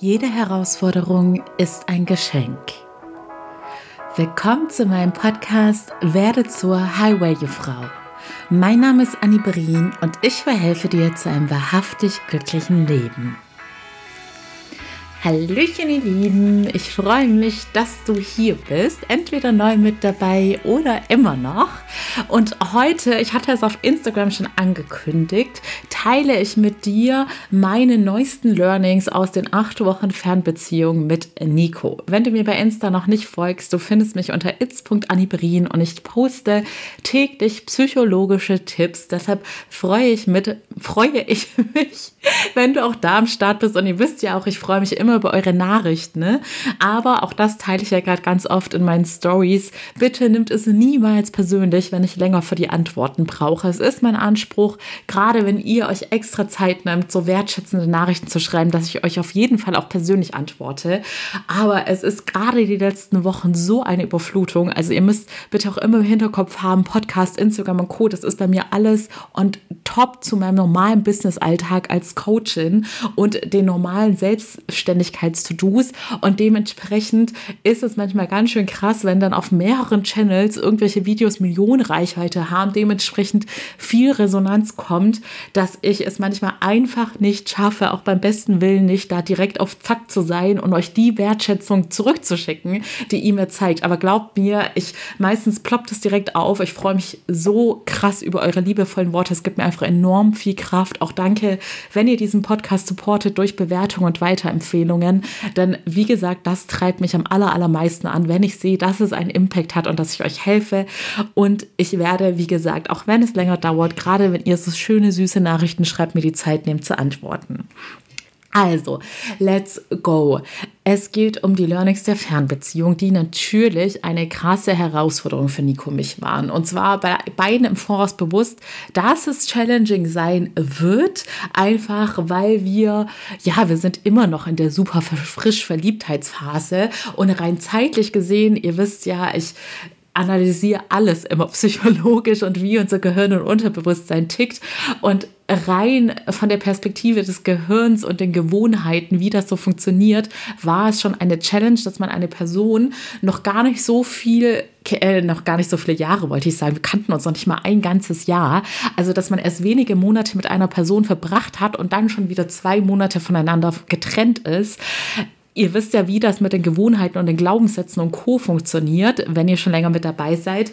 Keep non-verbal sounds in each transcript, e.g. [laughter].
Jede Herausforderung ist ein Geschenk. Willkommen zu meinem Podcast Werde zur Highway-Frau. Mein Name ist Annie Brien und ich verhelfe dir zu einem wahrhaftig glücklichen Leben. Hallöchen, ihr Lieben. Ich freue mich, dass du hier bist. Entweder neu mit dabei oder immer noch. Und heute, ich hatte es auf Instagram schon angekündigt, teile ich mit dir meine neuesten Learnings aus den acht Wochen Fernbeziehung mit Nico. Wenn du mir bei Insta noch nicht folgst, du findest mich unter its.anibrin und ich poste täglich psychologische Tipps. Deshalb freue ich, mit, freue ich [laughs] mich, wenn du auch da am Start bist. Und ihr wisst ja auch, ich freue mich immer über eure Nachrichten. Ne? Aber auch das teile ich ja gerade ganz oft in meinen Stories. Bitte nimmt es niemals persönlich, wenn ich länger für die Antworten brauche. Es ist mein Anspruch, gerade wenn ihr euch extra Zeit nimmt, so wertschätzende Nachrichten zu schreiben, dass ich euch auf jeden Fall auch persönlich antworte. Aber es ist gerade die letzten Wochen so eine Überflutung. Also ihr müsst bitte auch immer im Hinterkopf haben, Podcast, Instagram und Co. Das ist bei mir alles und top zu meinem normalen Business-Alltag als Coachin und den normalen Selbstständigkeits-To-Dos. Und dementsprechend ist es manchmal ganz schön krass, wenn dann auf mehreren Channels irgendwelche Videos Millionen Reichweite haben, dementsprechend viel Resonanz kommt, dass ich es manchmal einfach nicht schaffe, auch beim besten Willen nicht, da direkt auf Zack zu sein und euch die Wertschätzung zurückzuschicken, die ihr mir zeigt. Aber glaubt mir, ich meistens ploppt es direkt auf. Ich freue mich so krass über eure liebevollen Worte. Es gibt mir einfach enorm viel Kraft. Auch danke, wenn ihr diesen Podcast supportet durch Bewertungen und Weiterempfehlungen. Denn wie gesagt, das treibt mich am aller, allermeisten an, wenn ich sehe, dass es einen Impact hat und dass ich euch helfe. Und ich werde, wie gesagt, auch wenn es länger dauert, gerade wenn ihr so schöne, süße Nachrichten schreibt, mir die Zeit nehmt zu antworten. Also, let's go. Es geht um die Learnings der Fernbeziehung, die natürlich eine krasse Herausforderung für Nico und mich waren. Und zwar bei beiden im Voraus bewusst, dass es challenging sein wird, einfach weil wir, ja, wir sind immer noch in der super frisch Verliebtheitsphase und rein zeitlich gesehen, ihr wisst ja, ich analysiere alles immer psychologisch und wie unser Gehirn und Unterbewusstsein tickt. Und rein von der Perspektive des Gehirns und den Gewohnheiten, wie das so funktioniert, war es schon eine Challenge, dass man eine Person noch gar nicht so viel, äh, noch gar nicht so viele Jahre, wollte ich sagen, wir kannten uns noch nicht mal ein ganzes Jahr. Also, dass man erst wenige Monate mit einer Person verbracht hat und dann schon wieder zwei Monate voneinander getrennt ist Ihr wisst ja, wie das mit den Gewohnheiten und den Glaubenssätzen und Co. funktioniert, wenn ihr schon länger mit dabei seid.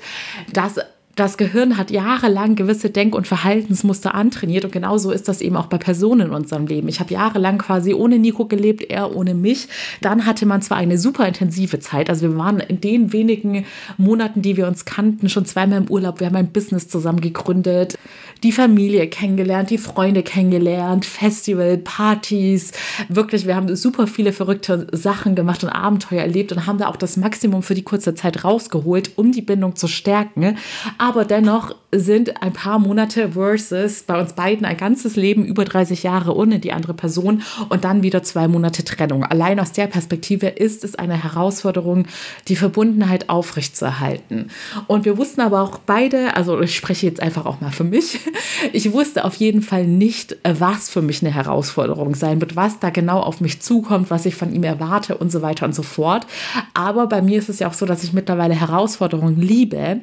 Das das Gehirn hat jahrelang gewisse Denk- und Verhaltensmuster antrainiert und genauso ist das eben auch bei Personen in unserem Leben. Ich habe jahrelang quasi ohne Nico gelebt, er ohne mich. Dann hatte man zwar eine super intensive Zeit, also wir waren in den wenigen Monaten, die wir uns kannten, schon zweimal im Urlaub. Wir haben ein Business zusammen gegründet, die Familie kennengelernt, die Freunde kennengelernt, Festival, Partys. Wirklich, wir haben super viele verrückte Sachen gemacht und Abenteuer erlebt und haben da auch das Maximum für die kurze Zeit rausgeholt, um die Bindung zu stärken. Aber dennoch sind ein paar Monate versus bei uns beiden ein ganzes Leben, über 30 Jahre ohne die andere Person und dann wieder zwei Monate Trennung. Allein aus der Perspektive ist es eine Herausforderung, die Verbundenheit aufrechtzuerhalten. Und wir wussten aber auch beide, also ich spreche jetzt einfach auch mal für mich, [laughs] ich wusste auf jeden Fall nicht, was für mich eine Herausforderung sein wird, was da genau auf mich zukommt, was ich von ihm erwarte und so weiter und so fort. Aber bei mir ist es ja auch so, dass ich mittlerweile Herausforderungen liebe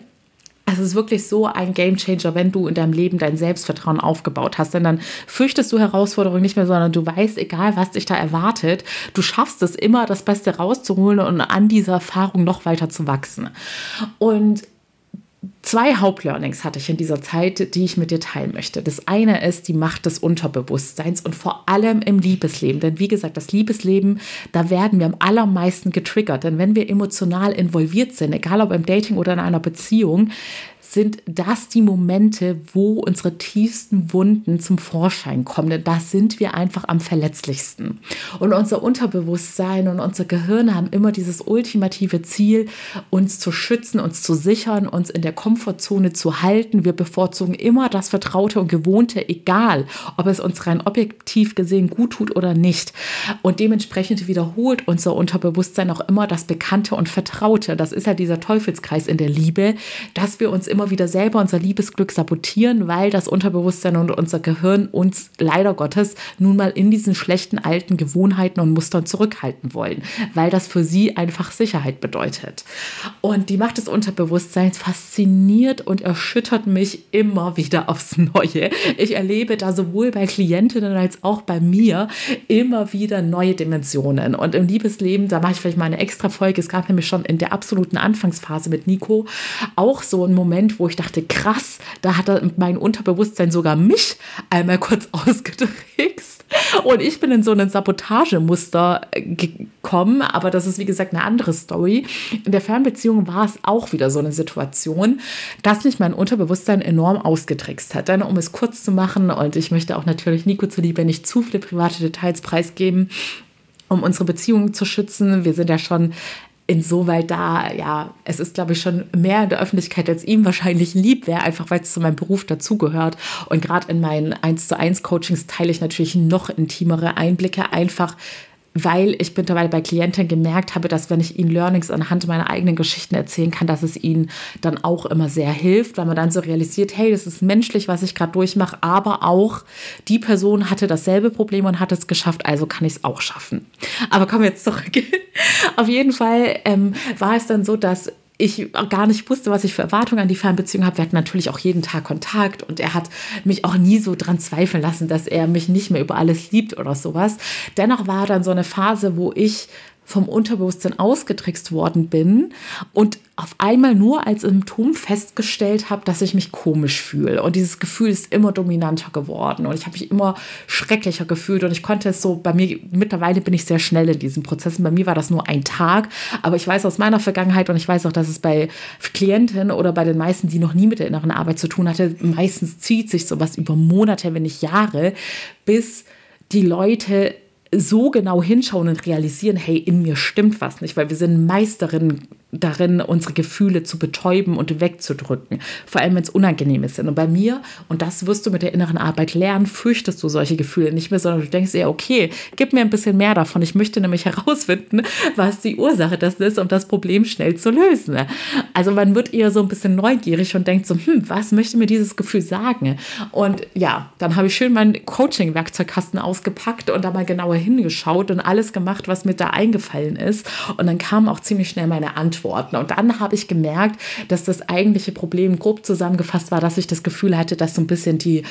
es ist wirklich so ein Gamechanger, wenn du in deinem Leben dein Selbstvertrauen aufgebaut hast. Denn dann fürchtest du Herausforderungen nicht mehr, sondern du weißt, egal was dich da erwartet, du schaffst es immer, das Beste rauszuholen und an dieser Erfahrung noch weiter zu wachsen. Und Zwei Hauptlearnings hatte ich in dieser Zeit, die ich mit dir teilen möchte. Das eine ist die Macht des Unterbewusstseins und vor allem im Liebesleben. Denn wie gesagt, das Liebesleben, da werden wir am allermeisten getriggert. Denn wenn wir emotional involviert sind, egal ob im Dating oder in einer Beziehung, sind das die Momente, wo unsere tiefsten Wunden zum Vorschein kommen. Denn da sind wir einfach am verletzlichsten. Und unser Unterbewusstsein und unser Gehirn haben immer dieses ultimative Ziel, uns zu schützen, uns zu sichern, uns in der Komfortzone zu halten. Wir bevorzugen immer das Vertraute und Gewohnte, egal ob es uns rein objektiv gesehen gut tut oder nicht. Und dementsprechend wiederholt unser Unterbewusstsein auch immer das Bekannte und Vertraute. Das ist ja dieser Teufelskreis in der Liebe, dass wir uns immer immer wieder selber unser Liebesglück sabotieren, weil das Unterbewusstsein und unser Gehirn uns leider Gottes nun mal in diesen schlechten alten Gewohnheiten und Mustern zurückhalten wollen, weil das für sie einfach Sicherheit bedeutet. Und die Macht des Unterbewusstseins fasziniert und erschüttert mich immer wieder aufs Neue. Ich erlebe da sowohl bei Klientinnen als auch bei mir immer wieder neue Dimensionen. Und im Liebesleben, da mache ich vielleicht mal eine extra Folge. Es gab nämlich schon in der absoluten Anfangsphase mit Nico auch so einen Moment, wo ich dachte, krass, da hat mein Unterbewusstsein sogar mich einmal kurz [laughs] ausgetrickst. Und ich bin in so ein Sabotagemuster gekommen, aber das ist wie gesagt eine andere Story. In der Fernbeziehung war es auch wieder so eine Situation, dass mich mein Unterbewusstsein enorm ausgetrickst hat. Dann, um es kurz zu machen, und ich möchte auch natürlich Nico zuliebe nicht zu viele private Details preisgeben, um unsere Beziehung zu schützen. Wir sind ja schon insoweit da, ja, es ist, glaube ich, schon mehr in der Öffentlichkeit, als ihm wahrscheinlich lieb wäre, einfach weil es zu meinem Beruf dazugehört. Und gerade in meinen 1 zu 1 Coachings teile ich natürlich noch intimere Einblicke, einfach weil ich mittlerweile bei Klienten gemerkt habe, dass wenn ich ihnen Learnings anhand meiner eigenen Geschichten erzählen kann, dass es ihnen dann auch immer sehr hilft, weil man dann so realisiert, hey, das ist menschlich, was ich gerade durchmache, aber auch die Person hatte dasselbe Problem und hat es geschafft, also kann ich es auch schaffen. Aber kommen wir jetzt zurück. [laughs] Auf jeden Fall ähm, war es dann so, dass ich gar nicht wusste, was ich für Erwartungen an die Fernbeziehung habe. Wir hatten natürlich auch jeden Tag Kontakt und er hat mich auch nie so dran zweifeln lassen, dass er mich nicht mehr über alles liebt oder sowas. Dennoch war dann so eine Phase, wo ich vom Unterbewusstsein ausgetrickst worden bin und auf einmal nur als Symptom festgestellt habe, dass ich mich komisch fühle. Und dieses Gefühl ist immer dominanter geworden und ich habe mich immer schrecklicher gefühlt und ich konnte es so, bei mir, mittlerweile bin ich sehr schnell in diesen Prozessen. Bei mir war das nur ein Tag, aber ich weiß aus meiner Vergangenheit und ich weiß auch, dass es bei Klienten oder bei den meisten, die noch nie mit der inneren Arbeit zu tun hatte, meistens zieht sich sowas über Monate, wenn nicht Jahre, bis die Leute so genau hinschauen und realisieren, hey, in mir stimmt was nicht, weil wir sind Meisterinnen darin, unsere Gefühle zu betäuben und wegzudrücken, vor allem wenn es unangenehm sind. Und bei mir, und das wirst du mit der inneren Arbeit lernen, fürchtest du solche Gefühle nicht mehr, sondern du denkst dir, okay, gib mir ein bisschen mehr davon. Ich möchte nämlich [laughs] herausfinden, was die Ursache dessen ist, um das Problem schnell zu lösen. Also man wird eher so ein bisschen neugierig und denkt so, hm, was möchte mir dieses Gefühl sagen? Und ja, dann habe ich schön meinen Coaching-Werkzeugkasten ausgepackt und da mal genauer hingeschaut und alles gemacht, was mir da eingefallen ist. Und dann kam auch ziemlich schnell meine Antwort antworten. Und dann habe ich gemerkt, dass das eigentliche Problem grob zusammengefasst war, dass ich das Gefühl hatte, dass so ein bisschen die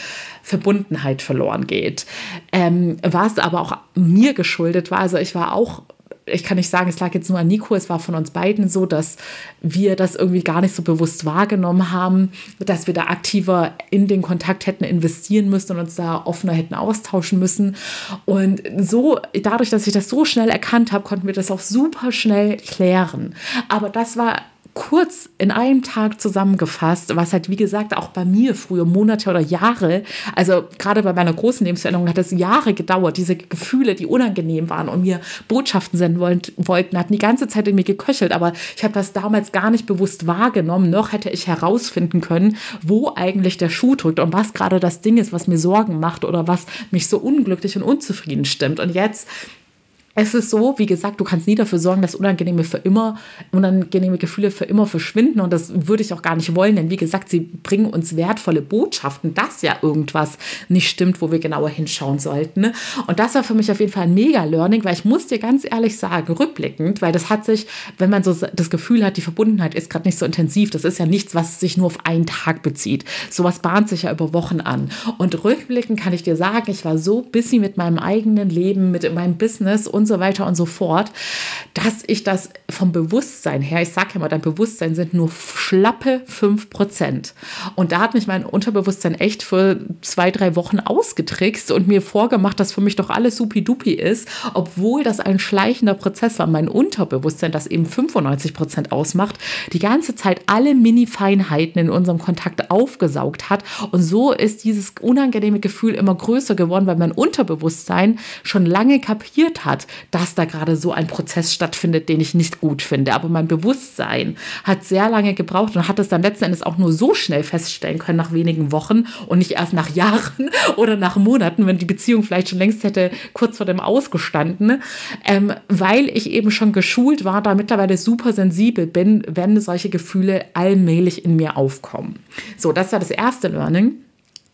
Verbundenheit verloren geht. Ähm, was aber auch mir geschuldet war. Also ich war auch ich kann nicht sagen, es lag jetzt nur an Nico, es war von uns beiden so, dass wir das irgendwie gar nicht so bewusst wahrgenommen haben, dass wir da aktiver in den Kontakt hätten investieren müssen und uns da offener hätten austauschen müssen. Und so, dadurch, dass ich das so schnell erkannt habe, konnten wir das auch super schnell klären. Aber das war kurz in einem Tag zusammengefasst, was halt wie gesagt auch bei mir früher Monate oder Jahre, also gerade bei meiner großen Lebensveränderung hat es Jahre gedauert, diese Gefühle, die unangenehm waren und mir Botschaften senden wollten, hatten die ganze Zeit in mir geköchelt, aber ich habe das damals gar nicht bewusst wahrgenommen, noch hätte ich herausfinden können, wo eigentlich der Schuh drückt und was gerade das Ding ist, was mir Sorgen macht oder was mich so unglücklich und unzufrieden stimmt. Und jetzt es ist so, wie gesagt, du kannst nie dafür sorgen, dass unangenehme für immer, unangenehme Gefühle für immer verschwinden. Und das würde ich auch gar nicht wollen, denn wie gesagt, sie bringen uns wertvolle Botschaften, dass ja irgendwas nicht stimmt, wo wir genauer hinschauen sollten. Und das war für mich auf jeden Fall ein Mega-Learning, weil ich muss dir ganz ehrlich sagen, rückblickend, weil das hat sich, wenn man so das Gefühl hat, die Verbundenheit ist gerade nicht so intensiv, das ist ja nichts, was sich nur auf einen Tag bezieht. Sowas bahnt sich ja über Wochen an. Und rückblickend kann ich dir sagen, ich war so busy mit meinem eigenen Leben, mit meinem Business und so weiter und so fort, dass ich das vom Bewusstsein her, ich sage ja mal, dein Bewusstsein sind nur schlappe 5%. Und da hat mich mein Unterbewusstsein echt für zwei, drei Wochen ausgetrickst und mir vorgemacht, dass für mich doch alles supi-dupi ist, obwohl das ein schleichender Prozess war. Mein Unterbewusstsein, das eben 95% ausmacht, die ganze Zeit alle Mini-Feinheiten in unserem Kontakt aufgesaugt hat. Und so ist dieses unangenehme Gefühl immer größer geworden, weil mein Unterbewusstsein schon lange kapiert hat, dass da gerade so ein Prozess stattfindet, den ich nicht gut finde. Aber mein Bewusstsein hat sehr lange gebraucht und hat es dann letzten Endes auch nur so schnell feststellen können nach wenigen Wochen und nicht erst nach [laughs] Jahren oder nach Monaten, wenn die Beziehung vielleicht schon längst hätte kurz vor dem ausgestanden, ähm, weil ich eben schon geschult war, da mittlerweile super sensibel bin, wenn solche Gefühle allmählich in mir aufkommen. So, das war das erste Learning.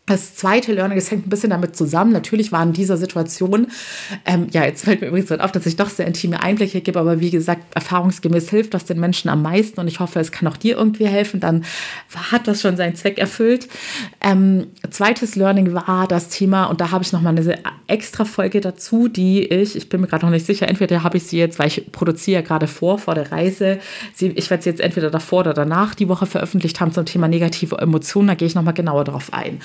Das zweite Learning, das hängt ein bisschen damit zusammen. Natürlich war in dieser Situation, ähm, ja, jetzt fällt mir übrigens auf, dass ich doch sehr intime Einblicke gebe, aber wie gesagt, erfahrungsgemäß hilft das den Menschen am meisten und ich hoffe, es kann auch dir irgendwie helfen. Dann hat das schon seinen Zweck erfüllt. Ähm, zweites Learning war das Thema, und da habe ich nochmal eine extra Folge dazu, die ich, ich bin mir gerade noch nicht sicher, entweder habe ich sie jetzt, weil ich produziere ja gerade vor, vor der Reise. Sie, ich werde sie jetzt entweder davor oder danach die Woche veröffentlicht haben zum Thema negative Emotionen. Da gehe ich nochmal genauer darauf ein.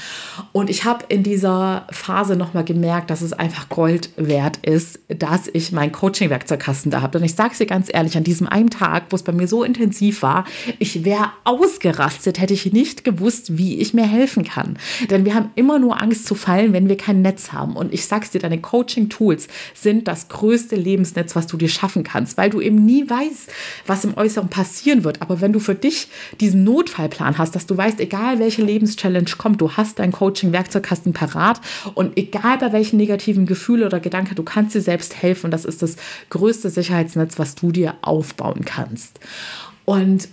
Und ich habe in dieser Phase nochmal gemerkt, dass es einfach Gold wert ist, dass ich mein Coaching-Werkzeugkasten da habe. Und ich sage es dir ganz ehrlich, an diesem einen Tag, wo es bei mir so intensiv war, ich wäre ausgerastet, hätte ich nicht gewusst, wie ich mir helfen kann. Denn wir haben immer nur Angst zu fallen, wenn wir kein Netz haben. Und ich sag's dir, deine Coaching-Tools sind das größte Lebensnetz, was du dir schaffen kannst, weil du eben nie weißt, was im Äußeren passieren wird. Aber wenn du für dich diesen Notfallplan hast, dass du weißt, egal welche Lebenschallenge kommt, du hast dein Coaching-Werkzeugkasten parat und egal bei welchen negativen Gefühlen oder Gedanken, du kannst dir selbst helfen. Das ist das größte Sicherheitsnetz, was du dir aufbauen kannst. Und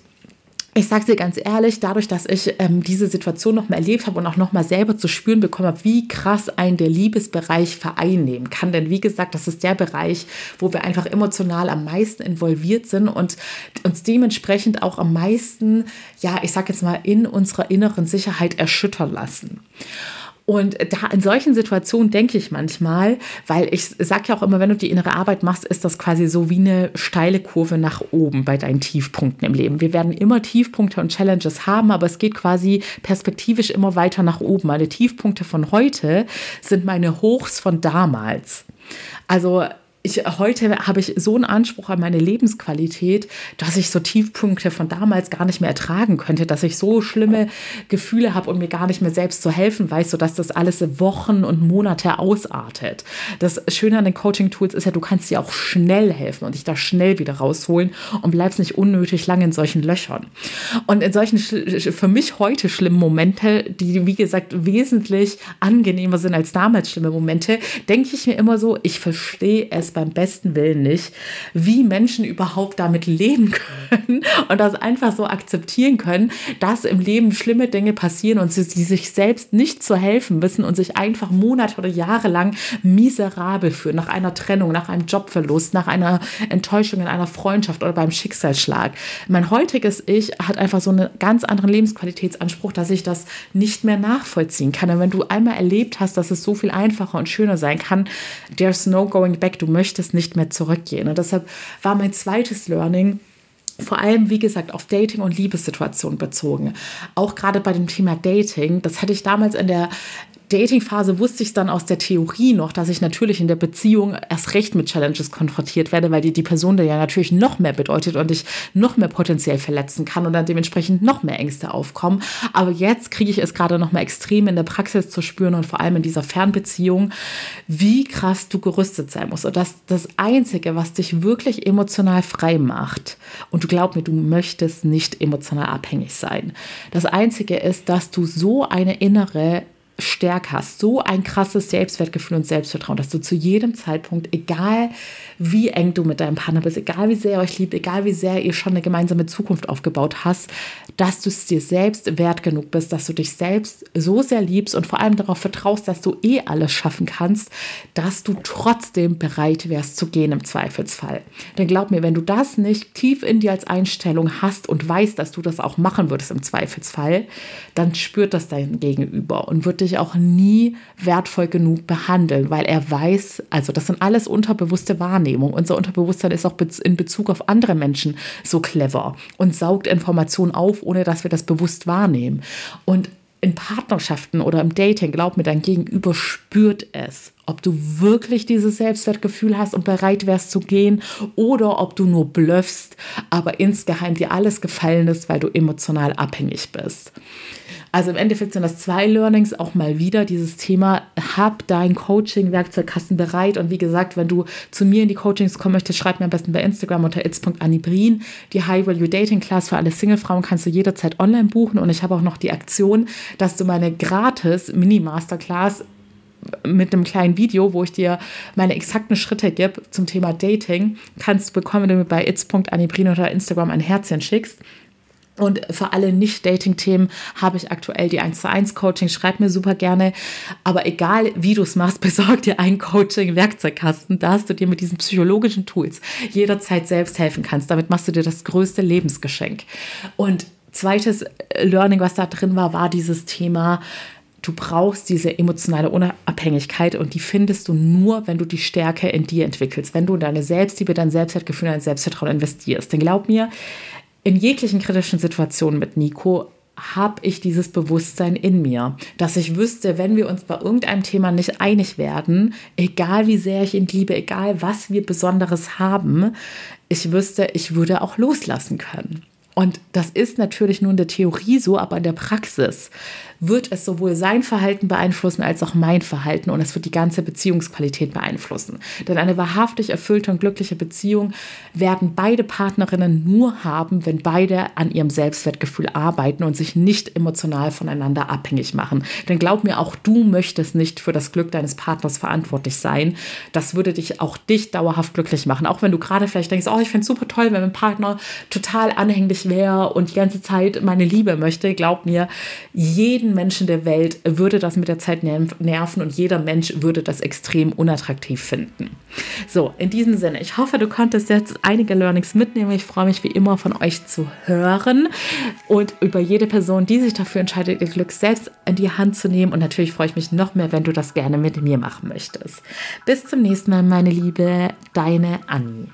ich sage dir ganz ehrlich, dadurch, dass ich ähm, diese Situation nochmal erlebt habe und auch nochmal selber zu spüren bekommen habe, wie krass ein der Liebesbereich vereinnehmen kann. Denn wie gesagt, das ist der Bereich, wo wir einfach emotional am meisten involviert sind und uns dementsprechend auch am meisten, ja, ich sage jetzt mal, in unserer inneren Sicherheit erschüttern lassen. Und da in solchen Situationen denke ich manchmal, weil ich sage ja auch immer, wenn du die innere Arbeit machst, ist das quasi so wie eine steile Kurve nach oben bei deinen Tiefpunkten im Leben. Wir werden immer Tiefpunkte und Challenges haben, aber es geht quasi perspektivisch immer weiter nach oben. Meine Tiefpunkte von heute sind meine Hochs von damals. Also ich, heute habe ich so einen Anspruch an meine Lebensqualität, dass ich so Tiefpunkte von damals gar nicht mehr ertragen könnte, dass ich so schlimme Gefühle habe und mir gar nicht mehr selbst zu helfen weiß, sodass das alles Wochen und Monate ausartet. Das Schöne an den Coaching-Tools ist ja, du kannst dir auch schnell helfen und dich da schnell wieder rausholen und bleibst nicht unnötig lange in solchen Löchern. Und in solchen für mich heute schlimmen Momente, die wie gesagt wesentlich angenehmer sind als damals schlimme Momente, denke ich mir immer so, ich verstehe es beim besten Willen nicht, wie Menschen überhaupt damit leben [laughs] können und das einfach so akzeptieren können, dass im Leben schlimme Dinge passieren und sie, sie sich selbst nicht zu helfen wissen und sich einfach Monate oder Jahre lang miserabel fühlen nach einer Trennung, nach einem Jobverlust, nach einer Enttäuschung in einer Freundschaft oder beim Schicksalsschlag. Mein heutiges Ich hat einfach so einen ganz anderen Lebensqualitätsanspruch, dass ich das nicht mehr nachvollziehen kann. Und wenn du einmal erlebt hast, dass es so viel einfacher und schöner sein kann, there's no going back. Du möchtest möchtest nicht mehr zurückgehen. Und deshalb war mein zweites Learning, vor allem, wie gesagt, auf Dating und Liebessituationen bezogen. Auch gerade bei dem Thema Dating, das hatte ich damals in der Dating-Phase wusste ich dann aus der Theorie noch, dass ich natürlich in der Beziehung erst recht mit Challenges konfrontiert werde, weil die, die Person ja natürlich noch mehr bedeutet und ich noch mehr potenziell verletzen kann und dann dementsprechend noch mehr Ängste aufkommen. Aber jetzt kriege ich es gerade noch mal extrem in der Praxis zu spüren und vor allem in dieser Fernbeziehung, wie krass du gerüstet sein musst. Und das, das Einzige, was dich wirklich emotional frei macht, und du glaub mir, du möchtest nicht emotional abhängig sein. Das Einzige ist, dass du so eine innere Stärke hast, so ein krasses Selbstwertgefühl und Selbstvertrauen, dass du zu jedem Zeitpunkt, egal wie eng du mit deinem Partner bist, egal wie sehr ihr euch liebt, egal wie sehr ihr schon eine gemeinsame Zukunft aufgebaut hast, dass du es dir selbst wert genug bist, dass du dich selbst so sehr liebst und vor allem darauf vertraust, dass du eh alles schaffen kannst, dass du trotzdem bereit wärst zu gehen im Zweifelsfall. Denn glaub mir, wenn du das nicht tief in dir als Einstellung hast und weißt, dass du das auch machen würdest im Zweifelsfall, dann spürt das dein Gegenüber und wird dich auch nie wertvoll genug behandeln, weil er weiß, also das sind alles unterbewusste Wahrnehmungen. Wahrnehmung. Unser Unterbewusstsein ist auch in Bezug auf andere Menschen so clever und saugt Informationen auf, ohne dass wir das bewusst wahrnehmen. Und in Partnerschaften oder im Dating, glaub mir, dein Gegenüber spürt es, ob du wirklich dieses Selbstwertgefühl hast und bereit wärst zu gehen oder ob du nur blöffst, aber insgeheim dir alles gefallen ist, weil du emotional abhängig bist. Also im Endeffekt sind das zwei Learnings auch mal wieder dieses Thema, hab dein Coaching-Werkzeugkasten bereit. Und wie gesagt, wenn du zu mir in die Coachings kommen möchtest, schreib mir am besten bei Instagram unter its.anibrin. Die High Value Dating Class für alle Single-Frauen kannst du jederzeit online buchen. Und ich habe auch noch die Aktion, dass du meine gratis Mini-Masterclass mit einem kleinen Video, wo ich dir meine exakten Schritte gebe zum Thema Dating, kannst du bekommen, wenn du mir bei its.anibrin oder Instagram ein Herzchen schickst. Und für alle Nicht-Dating-Themen habe ich aktuell die 1 zu 1 Coaching. Schreib mir super gerne. Aber egal wie du es machst, [laughs] besorg dir einen Coaching-Werkzeugkasten, dass du dir mit diesen psychologischen Tools jederzeit selbst helfen kannst. Damit machst du dir das größte Lebensgeschenk. Und zweites Learning, was da drin war, war dieses Thema, du brauchst diese emotionale Unabhängigkeit und die findest du nur, wenn du die Stärke in dir entwickelst, wenn du in deine Selbstliebe, dein Selbstwertgefühl, dein Selbstvertrauen investierst. Denn glaub mir, in jeglichen kritischen Situationen mit Nico habe ich dieses Bewusstsein in mir, dass ich wüsste, wenn wir uns bei irgendeinem Thema nicht einig werden, egal wie sehr ich ihn liebe, egal was wir Besonderes haben, ich wüsste, ich würde auch loslassen können. Und das ist natürlich nur in der Theorie so, aber in der Praxis wird es sowohl sein Verhalten beeinflussen als auch mein Verhalten und es wird die ganze Beziehungsqualität beeinflussen. Denn eine wahrhaftig erfüllte und glückliche Beziehung werden beide Partnerinnen nur haben, wenn beide an ihrem Selbstwertgefühl arbeiten und sich nicht emotional voneinander abhängig machen. Denn glaub mir, auch du möchtest nicht für das Glück deines Partners verantwortlich sein. Das würde dich auch dich dauerhaft glücklich machen. Auch wenn du gerade vielleicht denkst, oh, ich fände es super toll, wenn mein Partner total anhänglich wäre und die ganze Zeit meine Liebe möchte. Glaub mir, jeden Menschen der Welt würde das mit der Zeit nerven und jeder Mensch würde das extrem unattraktiv finden. So, in diesem Sinne, ich hoffe, du konntest jetzt einige Learnings mitnehmen. Ich freue mich wie immer von euch zu hören und über jede Person, die sich dafür entscheidet, ihr Glück selbst in die Hand zu nehmen. Und natürlich freue ich mich noch mehr, wenn du das gerne mit mir machen möchtest. Bis zum nächsten Mal, meine Liebe, deine Annie.